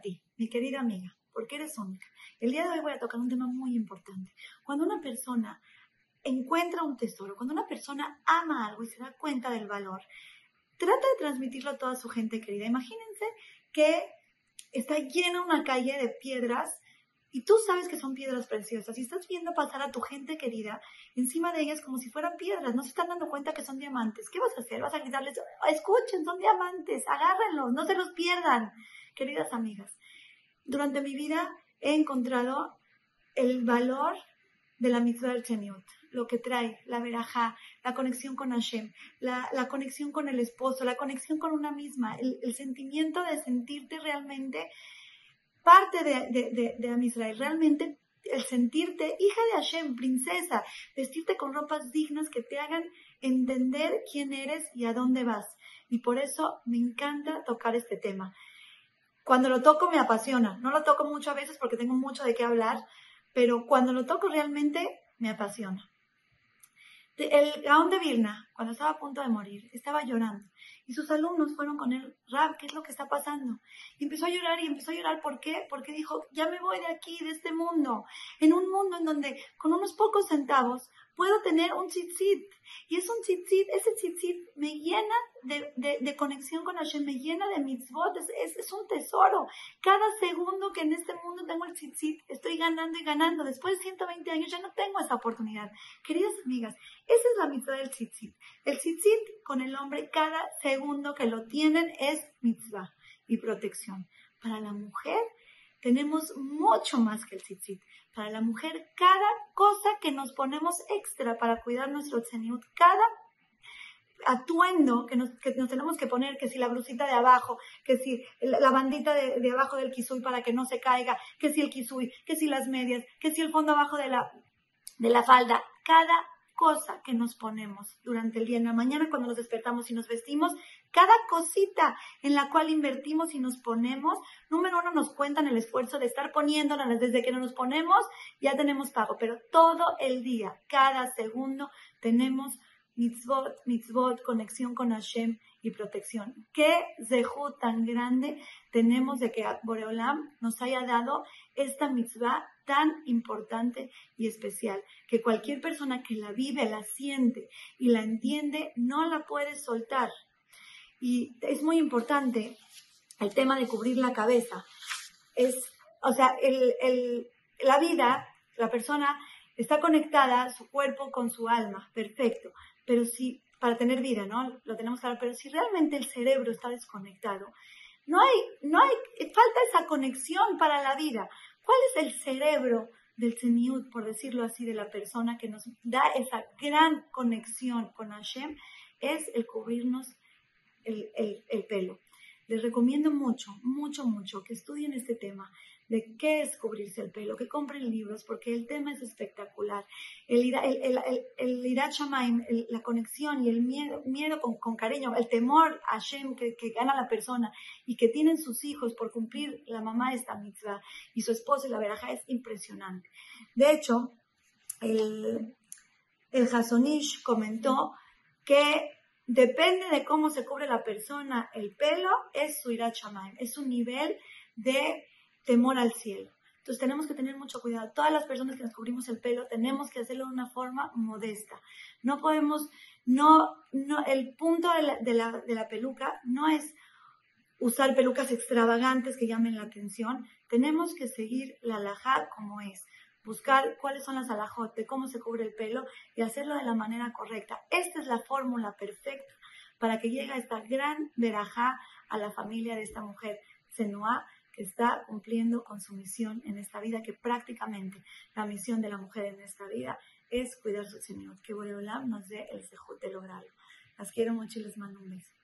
ti, mi querida amiga, porque eres única. El día de hoy voy a tocar un tema muy importante. Cuando una persona encuentra un tesoro, cuando una persona ama algo y se da cuenta del valor, trata de transmitirlo a toda su gente querida. Imagínense que está llena una calle de piedras y tú sabes que son piedras preciosas y estás viendo pasar a tu gente querida encima de ellas como si fueran piedras, no se están dando cuenta que son diamantes. ¿Qué vas a hacer? Vas a gritarles, escuchen, son diamantes, agárrenlos, no se los pierdan. Queridas amigas, durante mi vida he encontrado el valor de la mitzvah del Cheniut, lo que trae, la veraja, la conexión con Hashem, la, conexión con el esposo, la conexión con una misma, el, sentimiento de sentirte realmente parte de, de, de, Israel, realmente el sentirte hija de Hashem, princesa, vestirte con ropas dignas que te hagan entender quién eres y a dónde vas. Y por eso me encanta tocar este tema. Cuando lo toco me apasiona. No lo toco muchas veces porque tengo mucho de qué hablar, pero cuando lo toco realmente me apasiona. El Gaón de Vilna, cuando estaba a punto de morir, estaba llorando. Y sus alumnos fueron con él, Rab, ¿qué es lo que está pasando? Y empezó a llorar y empezó a llorar, ¿por qué? Porque dijo, ya me voy de aquí, de este mundo, en un mundo en donde con unos pocos centavos puedo tener un tzitzit. Y es un tzitzit, ese tzitzit me llena de, de, conexión con Hashem, me llena de mitzvot, es, es, un tesoro. Cada segundo que en este mundo tengo el tzitzit, estoy ganando y ganando. Después de 120 años ya no tengo esa oportunidad. Queridas amigas, esa es la mitzvah del tzitzit. El tzitzit con el hombre, cada segundo que lo tienen es mitzvah y protección. Para la mujer, tenemos mucho más que el tzitzit. Para la mujer, cada cosa que nos ponemos extra para cuidar nuestro tzeniut, cada atuendo que nos, tenemos que poner, que si la blusita de abajo, que si la bandita de, abajo del kisui para que no se caiga, que si el kisui, que si las medias, que si el fondo abajo de la, de la falda, cada cosa que nos ponemos durante el día, en la mañana cuando nos despertamos y nos vestimos, cada cosita en la cual invertimos y nos ponemos, número uno nos cuentan el esfuerzo de estar poniéndolas desde que no nos ponemos, ya tenemos pago, pero todo el día, cada segundo, tenemos mitzvot, mitzvot, conexión con Hashem y protección. Qué zehut tan grande tenemos de que Boreolam nos haya dado esta mitzvah tan importante y especial, que cualquier persona que la vive, la siente y la entiende, no la puede soltar. Y es muy importante el tema de cubrir la cabeza. Es, o sea, el, la vida, la persona está conectada, su cuerpo con su alma, perfecto. Pero si, para tener vida, ¿no? Lo tenemos claro, pero si realmente el cerebro está desconectado, no hay, no hay, falta esa conexión para la vida. ¿Cuál es el cerebro del Seniut, por decirlo así, de la persona que nos da esa gran conexión con Hashem? Es el cubrirnos el, el pelo. Les recomiendo mucho, mucho, mucho que estudien este tema de qué es cubrirse el pelo, que compren libros, porque el tema es espectacular. El, el, el, el la conexión y el miedo, miedo con, cariño, el temor a Hashem que, gana la persona y que tienen sus hijos por cumplir la mamá esta mitzvah y su esposa y la veraja es impresionante. De hecho, el, el Hasonish comentó que depende de cómo se cubre la persona el pelo, es su irat es un nivel de temor al cielo. Entonces tenemos que tener mucho cuidado. Todas las personas que nos cubrimos el pelo tenemos que hacerlo de una forma modesta. No podemos, no, no, el punto de la, de la, peluca no es usar pelucas extravagantes que llamen la atención. Tenemos que seguir la alajá como es. Buscar cuáles son las alajot de cómo se cubre el pelo y hacerlo de la manera correcta. Esta es la fórmula perfecta para que llegue esta gran verajá a la familia de esta mujer, Senua, que está cumpliendo con su misión en esta vida, que prácticamente la misión de la mujer en esta vida es cuidar su Señor. Que Boreolam nos dé el sejut de lograrlo. Las quiero mucho y les mando un beso.